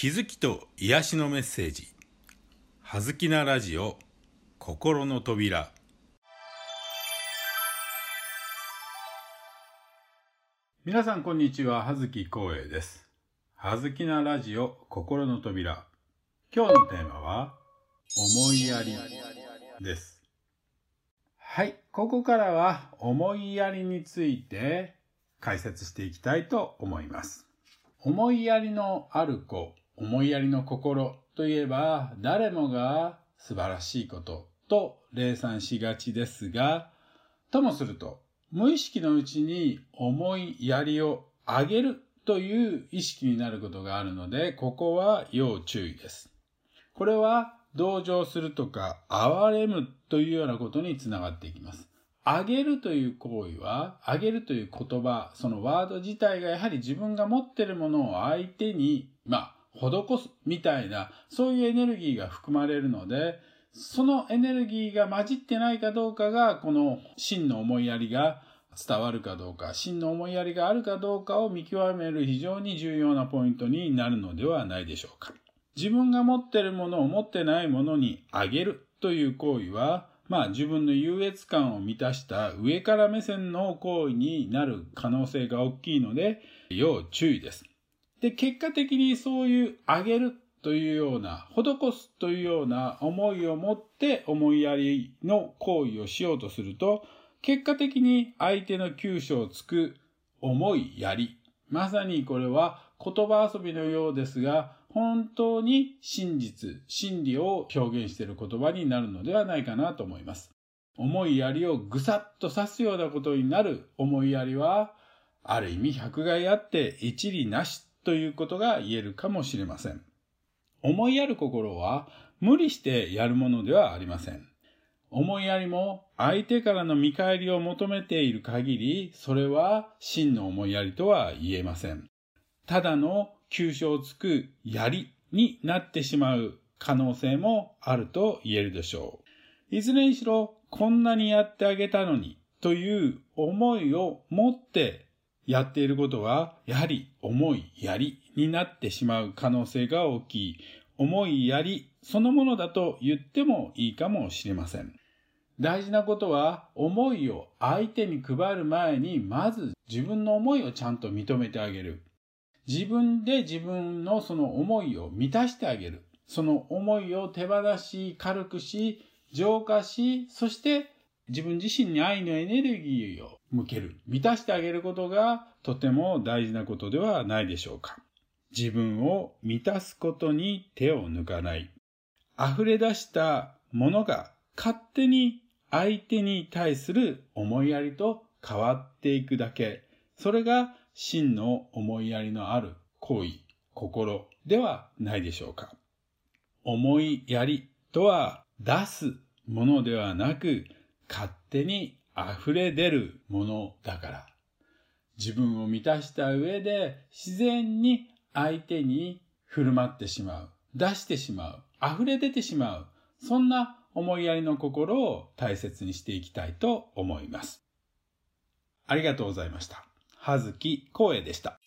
気づきと癒しのメッセージ「はずきなラジオ心の扉」皆さんこんにちは。葉月光栄です。はずきなラジオ心の扉。今日のテーマは思いやりです。はい。ここからは思いやりについて解説していきたいと思います。思いやりのある子。思いやりの心といえば誰もが素晴らしいことと礼賛しがちですが、ともすると無意識のうちに思いやりを上げるという意識になることがあるので、ここは要注意です。これは同情するとか哀れむというようなことにつながっていきます。あげるという行為は、あげるという言葉、そのワード自体がやはり自分が持っているものを相手に、まあ、施すみたいな、そういうエネルギーが含まれるので、そのエネルギーが混じってないかどうかが、この真の思いやりが伝わるかどうか、真の思いやりがあるかどうかを見極める非常に重要なポイントになるのではないでしょうか。自分が持ってるものを持ってないものにあげるという行為は、まあ自分の優越感を満たした上から目線の行為になる可能性が大きいので、要注意です。で、結果的にそういうあげるというような、施すというような思いを持って思いやりの行為をしようとすると、結果的に相手の急所をつく思いやり。まさにこれは言葉遊びのようですが、本当に真実、真理を表現している言葉になるのではないかなと思います。思いやりをぐさっと刺すようなことになる思いやりは、ある意味百害あって一理なしということが言えるかもしれません。思いやる心は無理してやるものではありません。思いやりも相手からの見返りを求めている限り、それは真の思いやりとは言えません。ただの急所をつくやりになってしまう可能性もあると言えるでしょう。いずれにしろ、こんなにやってあげたのにという思いを持ってやっていることは、やはり思いやりになってしまう可能性が大きい。思いやりそのものだと言ってもいいかもしれません。大事なことは、思いを相手に配る前に、まず自分の思いをちゃんと認めてあげる。自分で自分のその思いを満たしてあげる。その思いを手放し、軽くし、浄化し、そして自分自身に愛のエネルギーを向ける、満たしてあげることがとても大事なことではないでしょうか。自分を満たすことに手を抜かない。溢れ出したものが勝手に相手に対する思いやりと変わっていくだけ。それが真の思いやりのある行為、心ではないでしょうか。思いやりとは出すものではなく、勝手に溢れ出るものだから。自分を満たした上で自然に相手に振る舞ってしまう。出してしまう。溢れ出てしまう。そんな思いやりの心を大切にしていきたいと思います。ありがとうございました。はずきこうえでした。